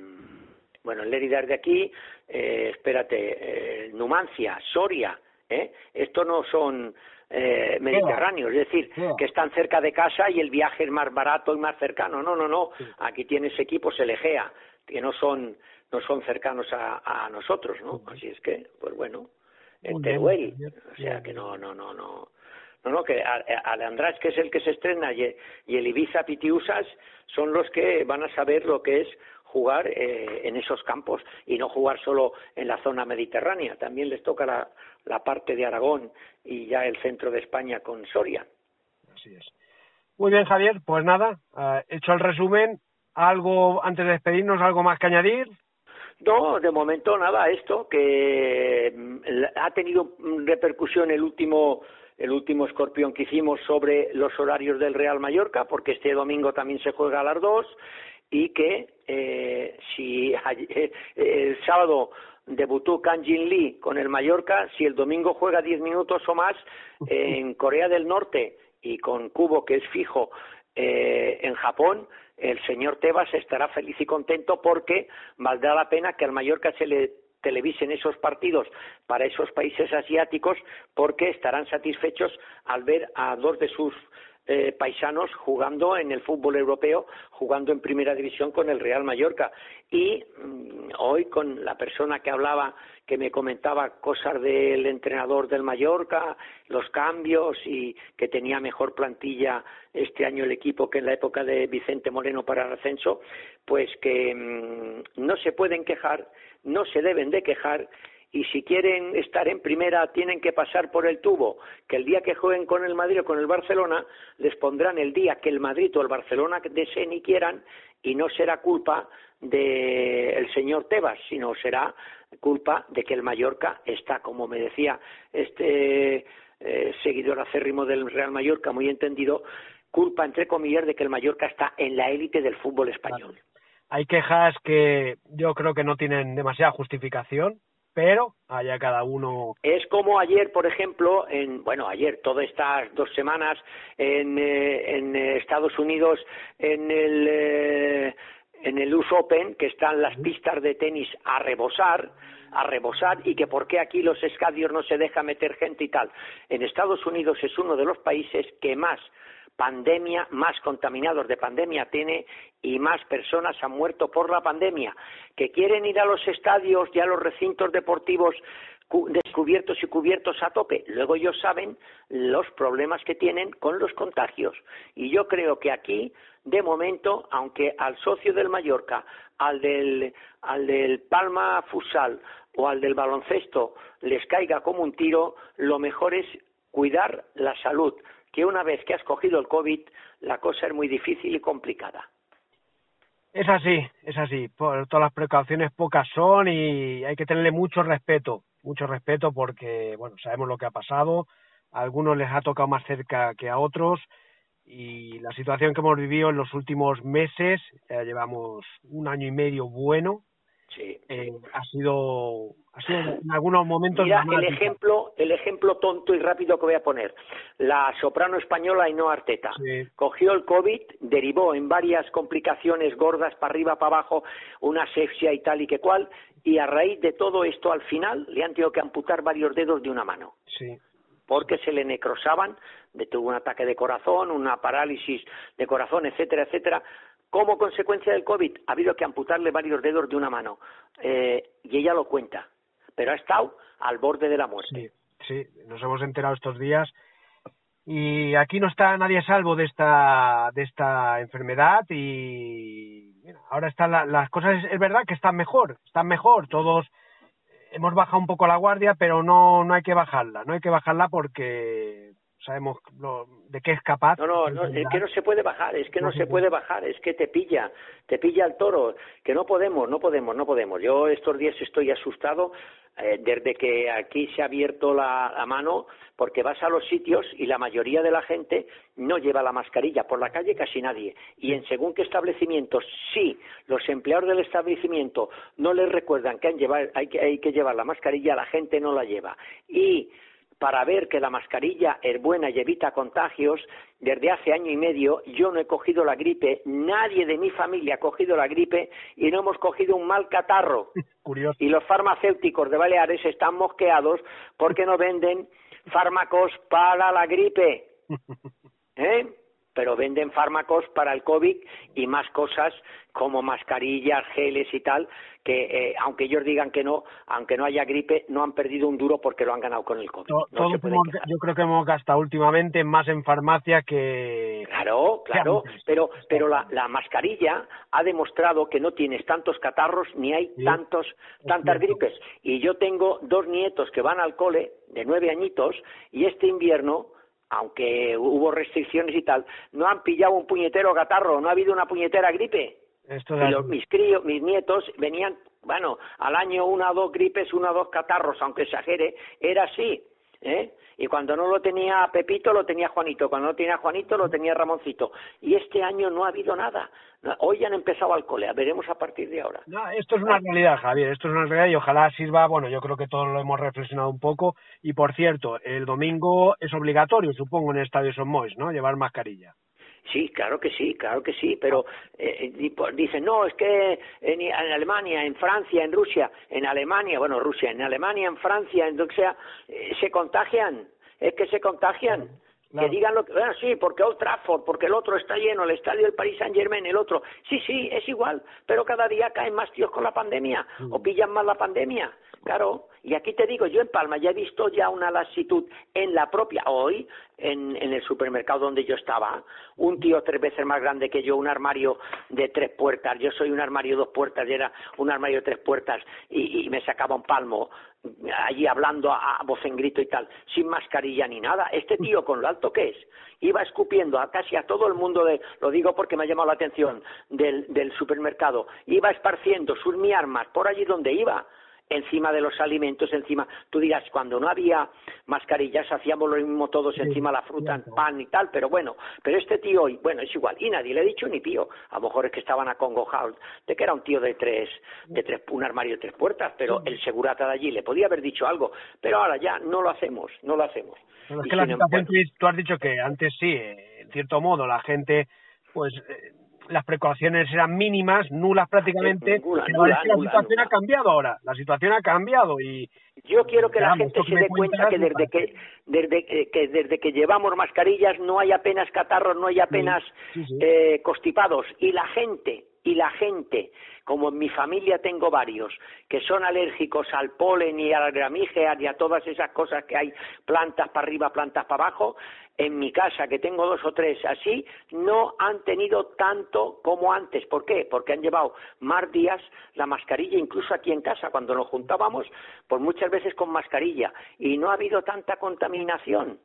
Bueno, Lérida es de aquí, eh, espérate, eh, Numancia, Soria, ¿eh? Esto no son eh, mediterráneos, es decir, que están cerca de casa y el viaje es más barato y más cercano. No, no, no. Aquí tienes equipos el Egea, que no son no son cercanos a, nosotros, ¿no? Así es que, pues bueno, en Teruel, o sea que no, no, no, no. No, no, que Aleandrás, que es el que se estrena, y, el Ibiza Pitiusas son los que van a saber lo que es jugar eh, en esos campos y no jugar solo en la zona mediterránea. También les toca la, la parte de Aragón y ya el centro de España con Soria. Así es. Muy bien, Javier, pues nada, eh, hecho el resumen, algo antes de despedirnos, algo más que añadir. No, de momento nada, esto que mm, ha tenido repercusión el último el último escorpión que hicimos sobre los horarios del Real Mallorca, porque este domingo también se juega a las dos y que eh, si eh, el sábado debutó Kang Jin Lee con el Mallorca, si el domingo juega diez minutos o más en Corea del Norte y con Cubo, que es fijo, eh, en Japón, el señor Tebas estará feliz y contento porque valdrá la pena que al Mallorca se le televisen esos partidos para esos países asiáticos porque estarán satisfechos al ver a dos de sus eh, paisanos jugando en el fútbol europeo, jugando en primera división con el Real Mallorca. Y mm, hoy con la persona que hablaba, que me comentaba cosas del entrenador del Mallorca, los cambios y que tenía mejor plantilla este año el equipo que en la época de Vicente Moreno para el ascenso, pues que mm, no se pueden quejar, no se deben de quejar y si quieren estar en primera tienen que pasar por el tubo, que el día que jueguen con el Madrid o con el Barcelona les pondrán el día que el Madrid o el Barcelona deseen y quieran y no será culpa del señor Tebas, sino será culpa de que el Mallorca está, como me decía este eh, seguidor acérrimo del Real Mallorca, muy entendido, culpa entre comillas de que el Mallorca está en la élite del fútbol español. Hay quejas que yo creo que no tienen demasiada justificación, pero allá cada uno. Es como ayer, por ejemplo, en, bueno, ayer, todas estas dos semanas en, eh, en Estados Unidos, en el, eh, en el US Open, que están las pistas de tenis a rebosar, a rebosar y que por qué aquí los estadios no se deja meter gente y tal. En Estados Unidos es uno de los países que más pandemia, más contaminados de pandemia tiene y más personas han muerto por la pandemia, que quieren ir a los estadios y a los recintos deportivos descubiertos y cubiertos a tope. Luego ellos saben los problemas que tienen con los contagios. Y yo creo que aquí, de momento, aunque al socio del Mallorca, al del, al del Palma Futsal o al del baloncesto les caiga como un tiro, lo mejor es cuidar la salud que una vez que has cogido el COVID, la cosa es muy difícil y complicada. Es así, es así. Por todas las precauciones pocas son y hay que tenerle mucho respeto, mucho respeto porque, bueno, sabemos lo que ha pasado. A algunos les ha tocado más cerca que a otros y la situación que hemos vivido en los últimos meses, ya llevamos un año y medio bueno, Sí. Eh, ha sido en algunos momentos Mira el ejemplo el ejemplo tonto y rápido que voy a poner. La soprano española Ainhoa Arteta. Cogió el covid derivó en varias complicaciones gordas para arriba para abajo una asepsia y tal y que cual y a raíz de todo esto al final le han tenido que amputar varios dedos de una mano. Sí. Porque se le necrosaban, tuvo un ataque de corazón, una parálisis de corazón, etcétera, etcétera, como consecuencia del COVID ha habido que amputarle varios dedos de una mano. Eh, y ella lo cuenta, pero ha estado al borde de la muerte. Sí, sí, nos hemos enterado estos días. Y aquí no está nadie salvo de esta, de esta enfermedad y ahora están las cosas, es verdad que están mejor, están mejor, todos hemos bajado un poco la guardia, pero no, no hay que bajarla, no hay que bajarla porque sabemos de qué es capaz. No, no, no, es que no se puede bajar, es que no, se puede bajar, es que te pilla, te pilla el toro, que no podemos, no podemos, no podemos. Yo estos días estoy asustado eh, desde que aquí se ha abierto la, la, mano, porque vas a los sitios y la mayoría de la gente no lleva la mascarilla, por la calle casi nadie. Y en según qué establecimientos, si los empleados del establecimiento no les recuerdan que, han llevar, hay, que hay que llevar la mascarilla, la gente no la lleva. Y para ver que la mascarilla es buena y evita contagios, desde hace año y medio yo no he cogido la gripe, nadie de mi familia ha cogido la gripe y no hemos cogido un mal catarro. Curioso. Y los farmacéuticos de Baleares están mosqueados porque no venden fármacos para la gripe. ¿Eh? Pero venden fármacos para el COVID y más cosas como mascarillas, geles y tal, que eh, aunque ellos digan que no, aunque no haya gripe, no han perdido un duro porque lo han ganado con el COVID. yo creo que hemos gastado últimamente más en farmacia que... Claro, claro, pero, pero la, la mascarilla ha demostrado que no tienes tantos catarros ni hay tantos, tantas gripes. Y yo tengo dos nietos que van al cole de nueve añitos y este invierno aunque hubo restricciones y tal, no han pillado un puñetero catarro, no ha habido una puñetera gripe. Esto y los, mis críos, mis nietos venían, bueno, al año una o dos gripes, una o dos catarros, aunque exagere, era así. ¿Eh? Y cuando no lo tenía Pepito, lo tenía Juanito. Cuando no tenía Juanito, lo tenía Ramoncito. Y este año no ha habido nada. Hoy han empezado al cole, veremos a partir de ahora. No, esto es una realidad, Javier. Esto es una realidad y ojalá sirva. Bueno, yo creo que todos lo hemos reflexionado un poco. Y por cierto, el domingo es obligatorio, supongo, en el Estadio Son Mois, ¿no? Llevar mascarilla. Sí, claro que sí, claro que sí, pero eh, dicen, no, es que en, Alemania, en Francia, en Rusia, en Alemania, bueno, Rusia, en Alemania, en Francia, en donde sea, eh, se contagian, es que se contagian. Que digan lo que, bueno, sí, porque Old Trafford, porque el otro está lleno, el estadio del Paris Saint Germain, el otro. Sí, sí, es igual, pero cada día caen más tíos con la pandemia, o pillan más la pandemia. Claro, y aquí te digo, yo en Palma ya he visto ya una lasitud en la propia, hoy, en, el supermercado donde yo estaba, un tío tres veces más grande que yo, un armario de tres puertas, yo soy un armario de dos puertas y era un armario de tres puertas y, me sacaba un palmo allí hablando a, voz en grito y tal, sin mascarilla ni nada. Este tío, con lo alto que es, iba escupiendo a casi a todo el mundo, de, lo digo porque me ha llamado la atención, del, del supermercado, iba esparciendo sus mi armas por allí donde iba encima de los alimentos, encima, tú dirás, cuando no había mascarillas hacíamos lo mismo todos encima la fruta, pan y tal, pero bueno, pero este tío hoy, bueno, es igual, y nadie le ha dicho ni pío, a lo mejor es que estaban acongojados de que era un tío de tres, de tres, un armario de tres puertas, pero el segurata de allí le podía haber dicho algo, pero ahora ya no lo hacemos, no lo hacemos. es que la situación, tú has dicho que antes sí, en cierto modo, la gente, pues, eh, las precauciones eran mínimas, nulas prácticamente, pero la situación ha cambiado ahora, la situación ha cambiado y... Yo quiero que la gente se dé cuenta que desde que, desde que desde que llevamos mascarillas no hay apenas catarros, no hay apenas Eh, constipados. Y la gente y la gente, como en mi familia tengo varios, que son alérgicos al polen y a las gramígeas y a todas esas cosas que hay, plantas para arriba, plantas para abajo, en mi casa, que tengo dos o tres así, no han tenido tanto como antes. ¿Por qué? Porque han llevado más días la mascarilla, incluso aquí en casa, cuando nos juntábamos, pues muchas veces con mascarilla, y no ha habido tanta contaminación.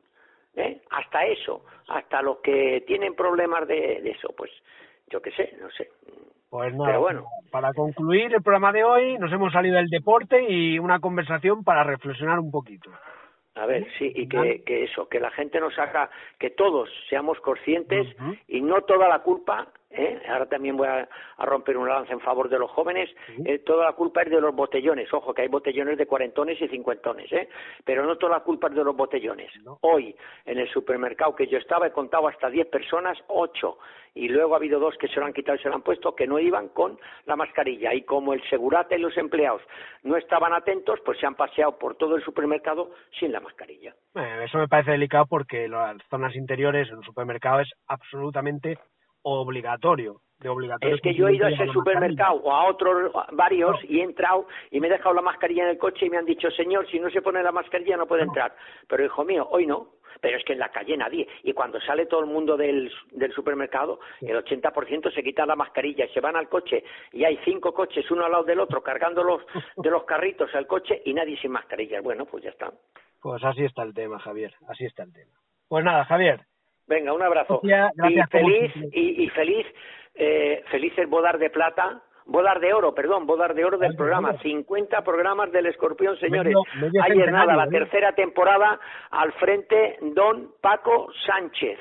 ¿eh? Hasta eso, hasta los que tienen problemas de, de eso, pues yo qué sé, no sé. Pues nada, bueno. para concluir el programa de hoy, nos hemos salido del deporte y una conversación para reflexionar un poquito. A ver, sí, y que, que eso, que la gente nos haga, que todos seamos conscientes y no toda la culpa ¿eh? ahora también voy a, romper un lance en favor de los jóvenes, eh, toda la culpa es de los botellones, ojo que hay botellones de cuarentones y cincuentones, ¿eh? pero no toda la culpa es de los botellones. Hoy en el supermercado que yo estaba he contado hasta diez personas, ocho, y luego ha habido dos que se lo han quitado y se lo han puesto que no iban con la mascarilla y como el segurata y los empleados no estaban atentos, pues se han paseado por todo el supermercado sin la mascarilla. eso me parece delicado porque las zonas interiores en un supermercado es absolutamente obligatorio. De obligatorio es que yo he ido a ese supermercado o a otros varios y he entrado y me he dejado la mascarilla en el coche y me han dicho, señor, si no se pone la mascarilla no puede entrar. Pero hijo mío, hoy no. Pero es que en la calle nadie. Y cuando sale todo el mundo del, del supermercado, el 80% se quita la mascarilla y se van al coche y hay cinco coches uno al lado del otro cargando los, de los carritos al coche y nadie sin mascarilla. Bueno, pues ya está. Pues así está el tema, Javier. Así está el tema. Pues nada, Javier, Venga, un abrazo. y feliz, y, feliz, eh, felices bodar de plata, bodar de oro, perdón, bodar de oro del programa. 50 programas del Escorpión, señores. Ayer nada, la ¿eh? tercera temporada al frente Don Paco Sánchez.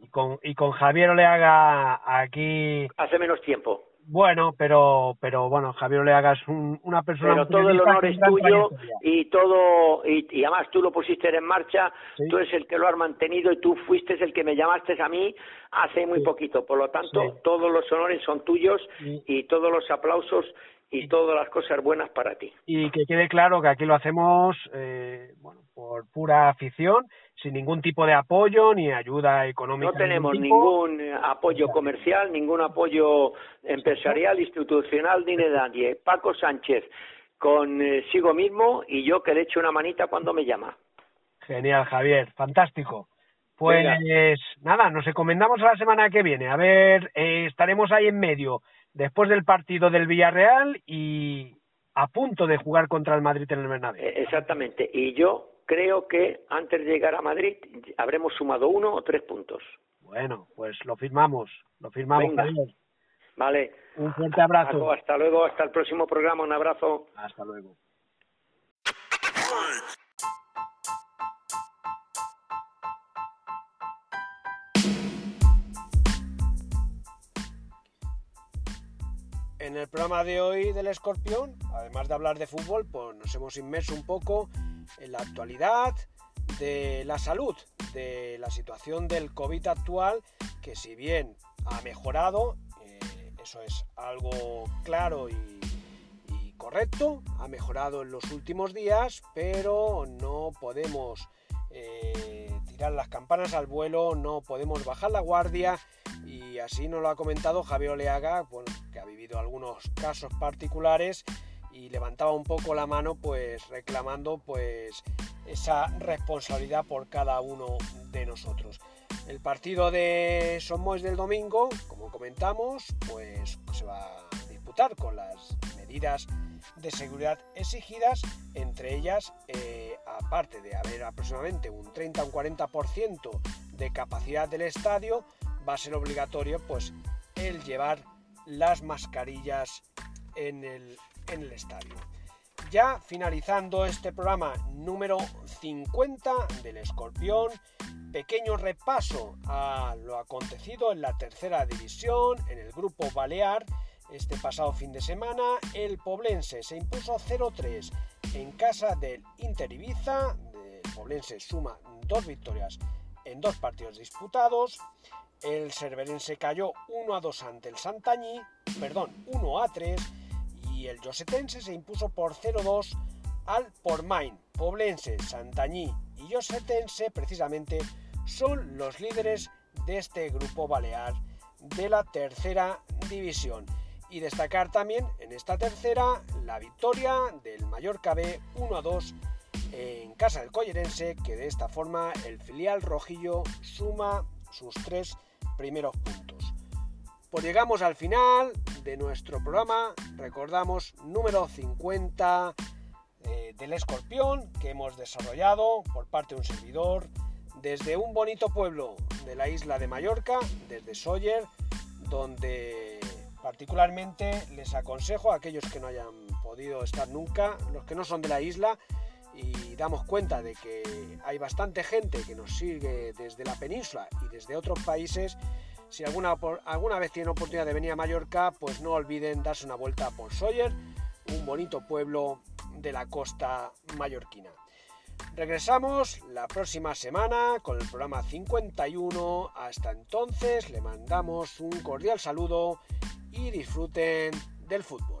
Y con, y con Javier Oleaga aquí. Hace menos tiempo. Bueno, pero, pero bueno, Javier Oleaga es una persona. Pero todo el honor es tuyo y todo, y, además tú lo pusiste en marcha, tú eres el que lo has mantenido y tú fuiste el que me llamaste a mí hace muy poquito. Por lo tanto, todos los honores son tuyos y todos los aplausos y todas las cosas buenas para ti. Y que quede claro que aquí lo hacemos eh, bueno, por pura afición, sin ningún tipo de apoyo ni ayuda económica. No tenemos ningún, apoyo comercial, ningún apoyo empresarial, institucional ni de nadie. Paco Sánchez consigo eh, mismo y yo que le echo una manita cuando me llama. Genial, Javier, fantástico. Pues nada, nos encomendamos a la semana que viene. A ver, eh, estaremos ahí en medio después del partido del Villarreal y a punto de jugar contra el Madrid en el Bernabéu. Eh, exactamente. Y yo creo que antes de llegar a Madrid habremos sumado uno o tres puntos. Bueno, pues lo firmamos, lo firmamos. Vale. Un fuerte abrazo. hasta luego, hasta el próximo programa. Un abrazo. Hasta luego. En el programa de hoy del Escorpión, además de hablar de fútbol, pues nos hemos inmerso un poco en la actualidad de la salud, de la situación del COVID actual, que si bien ha mejorado, eh, eso es algo claro y, correcto, ha mejorado en los últimos días, pero no podemos eh, tirar las campanas al vuelo, no podemos bajar la guardia y así nos lo ha comentado Javier Oleaga, ha vivido algunos casos particulares y levantaba un poco la mano pues reclamando pues esa responsabilidad por cada uno de nosotros. El partido de Somos del domingo, como comentamos, pues se va a disputar con las medidas de seguridad exigidas, entre ellas, eh, aparte de haber aproximadamente un 30 o un 40% de capacidad del estadio, va a ser obligatorio pues el llevar las mascarillas en el, en el estadio. Ya finalizando este programa número 50 del Escorpión, pequeño repaso a lo acontecido en la tercera división, en el grupo Balear. Este pasado fin de semana, el Poblense se impuso 0-3 en casa del Inter Ibiza. El Poblense suma dos victorias en dos partidos disputados. El Cerverense cayó 1 a 2 ante el Santañí, perdón, 1 a 3 y el Josetense se impuso por 0-2 al Pormain. Poblense, Santañí y Josetense precisamente son los líderes de este grupo balear de la tercera división. Y destacar también en esta tercera la victoria del Mallorca B 1 a 2 en casa del Collerense, que de esta forma el filial rojillo suma sus tres primeros puntos. Pues llegamos al final de nuestro programa, recordamos número 50 eh, del escorpión que hemos desarrollado por parte de un servidor desde un bonito pueblo de la isla de Mallorca, desde Sawyer, donde particularmente les aconsejo a aquellos que no hayan podido estar nunca, los que no son de la isla, y damos cuenta de que hay bastante gente que nos sigue desde la península y desde otros países, si alguna, alguna vez tienen oportunidad de venir a Mallorca, pues no olviden darse una vuelta por Sawyer, un bonito pueblo de la costa mallorquina. Regresamos la próxima semana con el programa 51. Hasta entonces le mandamos un cordial saludo y disfruten del fútbol.